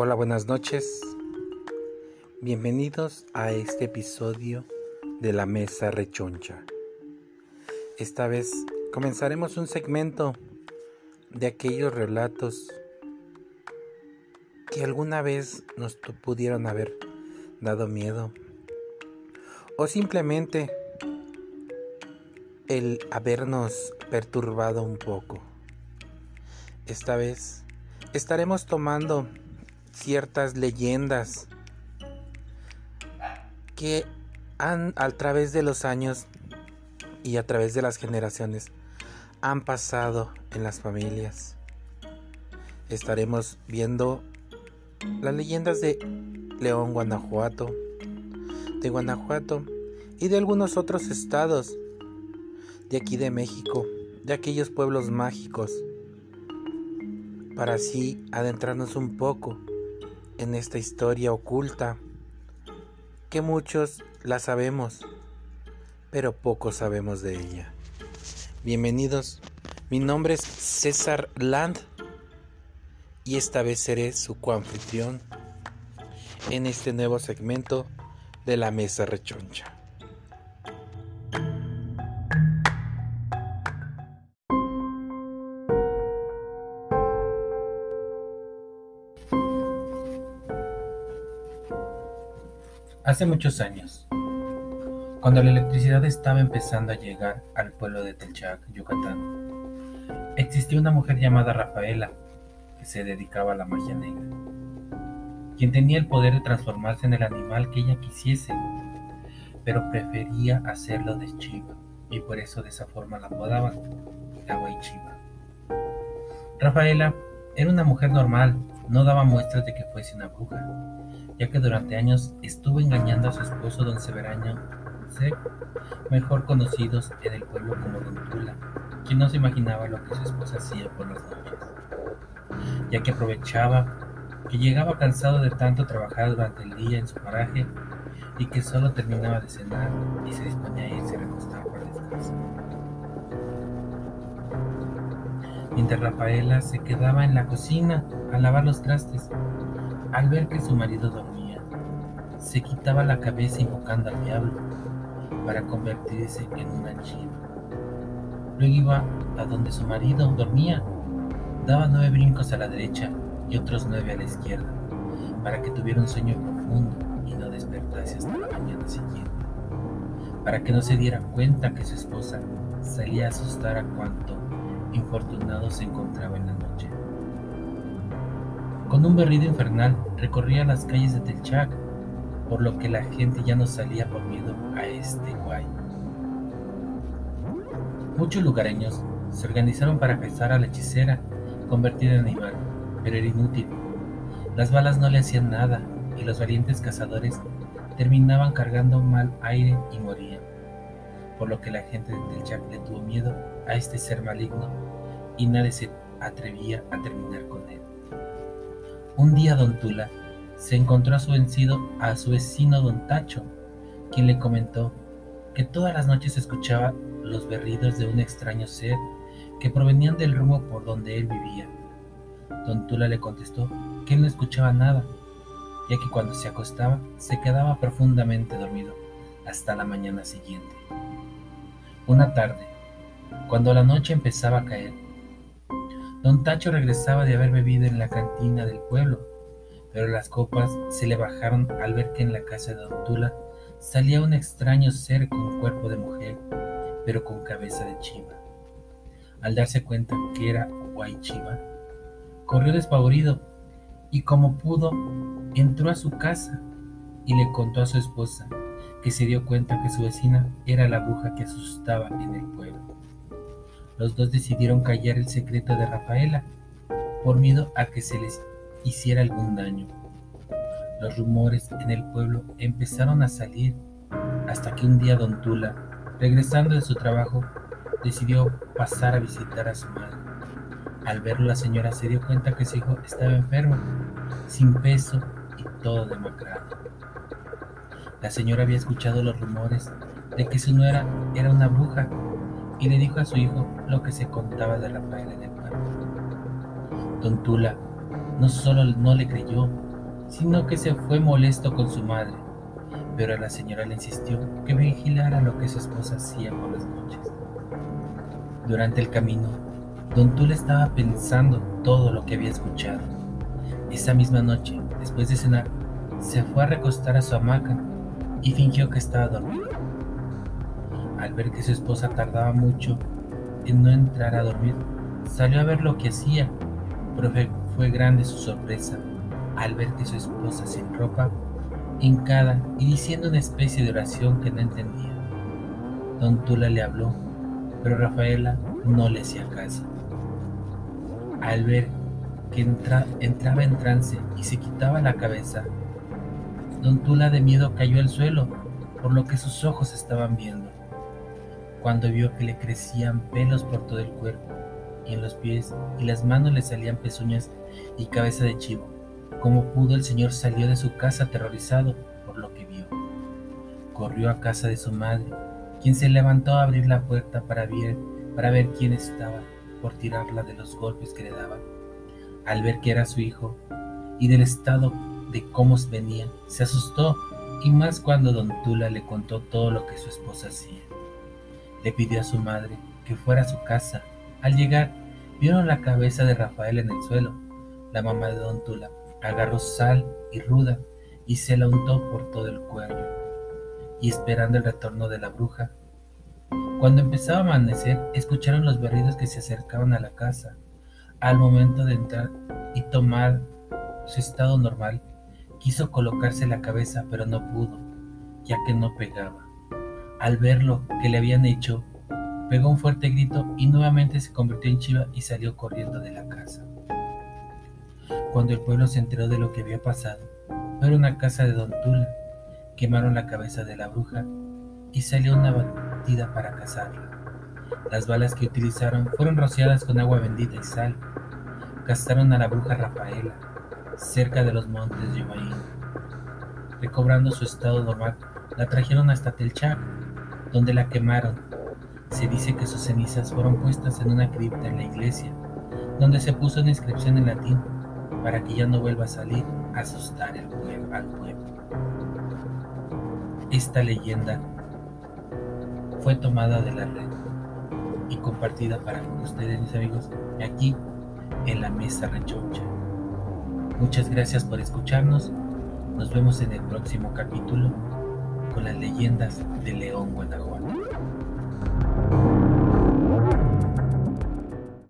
Hola, buenas noches. Bienvenidos a este episodio de la Mesa Rechoncha. Esta vez comenzaremos un segmento de aquellos relatos que alguna vez nos pudieron haber dado miedo o simplemente el habernos perturbado un poco. Esta vez estaremos tomando ciertas leyendas que han a través de los años y a través de las generaciones han pasado en las familias. Estaremos viendo las leyendas de León, Guanajuato, de Guanajuato y de algunos otros estados de aquí de México, de aquellos pueblos mágicos, para así adentrarnos un poco en esta historia oculta que muchos la sabemos, pero poco sabemos de ella. Bienvenidos, mi nombre es César Land y esta vez seré su coanfitrión en este nuevo segmento de la Mesa Rechoncha. Hace muchos años, cuando la electricidad estaba empezando a llegar al pueblo de Telchac, Yucatán, existía una mujer llamada Rafaela que se dedicaba a la magia negra, quien tenía el poder de transformarse en el animal que ella quisiese, pero prefería hacerlo de chiva y por eso de esa forma la apodaban la Chiva. Rafaela era una mujer normal, no daba muestras de que fuese una bruja ya que durante años estuvo engañando a su esposo don Severaño mejor conocidos en el pueblo como Don Tula, quien no se imaginaba lo que su esposa hacía por las noches, ya que aprovechaba que llegaba cansado de tanto trabajar durante el día en su paraje y que solo terminaba de cenar y se disponía a irse a recostar para descansar. Mientras Rafaela se quedaba en la cocina a lavar los trastes, al ver que su marido dormía, se quitaba la cabeza invocando al diablo para convertirse en una chiva. Luego iba a donde su marido dormía, daba nueve brincos a la derecha y otros nueve a la izquierda, para que tuviera un sueño profundo y no despertase hasta la mañana siguiente, para que no se diera cuenta que su esposa salía a asustar a cuanto infortunado se encontraba en la noche. Con un berrido infernal recorría las calles de Telchac, por lo que la gente ya no salía por miedo a este guay. Muchos lugareños se organizaron para cazar a la hechicera convertida en animal, pero era inútil. Las balas no le hacían nada y los valientes cazadores terminaban cargando mal aire y morían, por lo que la gente de Telchac le tuvo miedo a este ser maligno y nadie se atrevía a terminar con él. Un día don Tula se encontró a su vencido a su vecino don Tacho, quien le comentó que todas las noches escuchaba los berridos de un extraño ser que provenían del rumbo por donde él vivía. Don Tula le contestó que él no escuchaba nada, ya que cuando se acostaba se quedaba profundamente dormido hasta la mañana siguiente. Una tarde, cuando la noche empezaba a caer, Don Tacho regresaba de haber bebido en la cantina del pueblo, pero las copas se le bajaron al ver que en la casa de Don Tula salía un extraño ser con cuerpo de mujer, pero con cabeza de chiva. Al darse cuenta que era Guay Chiva, corrió despavorido y como pudo entró a su casa y le contó a su esposa que se dio cuenta que su vecina era la bruja que asustaba en el pueblo. Los dos decidieron callar el secreto de Rafaela por miedo a que se les hiciera algún daño. Los rumores en el pueblo empezaron a salir hasta que un día Don Tula, regresando de su trabajo, decidió pasar a visitar a su madre. Al verlo la señora se dio cuenta que su hijo estaba enfermo, sin peso y todo demacrado. La señora había escuchado los rumores de que su nuera era una bruja y le dijo a su hijo lo que se contaba de Rafael en el pueblo. Don Tula no solo no le creyó, sino que se fue molesto con su madre, pero la señora le insistió que vigilara lo que su esposa hacía por las noches. Durante el camino, don Tula estaba pensando todo lo que había escuchado. Esa misma noche, después de cenar, se fue a recostar a su hamaca y fingió que estaba dormido. Al ver que su esposa tardaba mucho en no entrar a dormir, salió a ver lo que hacía, pero fue grande su sorpresa al ver que su esposa sin ropa, hincada y diciendo una especie de oración que no entendía. Don Tula le habló, pero Rafaela no le hacía caso. Al ver que entraba en trance y se quitaba la cabeza, Don Tula de miedo cayó al suelo, por lo que sus ojos estaban viendo. Cuando vio que le crecían pelos por todo el cuerpo, y en los pies y las manos le salían pezuñas y cabeza de chivo, como pudo el señor salió de su casa aterrorizado por lo que vio. Corrió a casa de su madre, quien se levantó a abrir la puerta para ver, para ver quién estaba por tirarla de los golpes que le daban. Al ver que era su hijo y del estado de cómo venía, se asustó y más cuando don Tula le contó todo lo que su esposa hacía. Le pidió a su madre que fuera a su casa. Al llegar, vieron la cabeza de Rafael en el suelo. La mamá de don Tula agarró sal y ruda y se la untó por todo el cuello. Y esperando el retorno de la bruja, cuando empezaba a amanecer, escucharon los berridos que se acercaban a la casa. Al momento de entrar y tomar su estado normal, Quiso colocarse la cabeza, pero no pudo, ya que no pegaba. Al ver lo que le habían hecho, pegó un fuerte grito y nuevamente se convirtió en chiva y salió corriendo de la casa. Cuando el pueblo se enteró de lo que había pasado, fueron a casa de Don Tula, quemaron la cabeza de la bruja y salió una batida para cazarla. Las balas que utilizaron fueron rociadas con agua bendita y sal. Cazaron a la bruja Rafaela, cerca de los montes de Yomaí. Recobrando su estado normal, la trajeron hasta Telchac, donde la quemaron. Se dice que sus cenizas fueron puestas en una cripta en la iglesia, donde se puso una inscripción en latín para que ya no vuelva a salir a asustar al pueblo. Esta leyenda fue tomada de la red y compartida para ustedes, mis amigos, aquí en la mesa rechoncha. Muchas gracias por escucharnos. Nos vemos en el próximo capítulo con las leyendas de León, Guanajuato.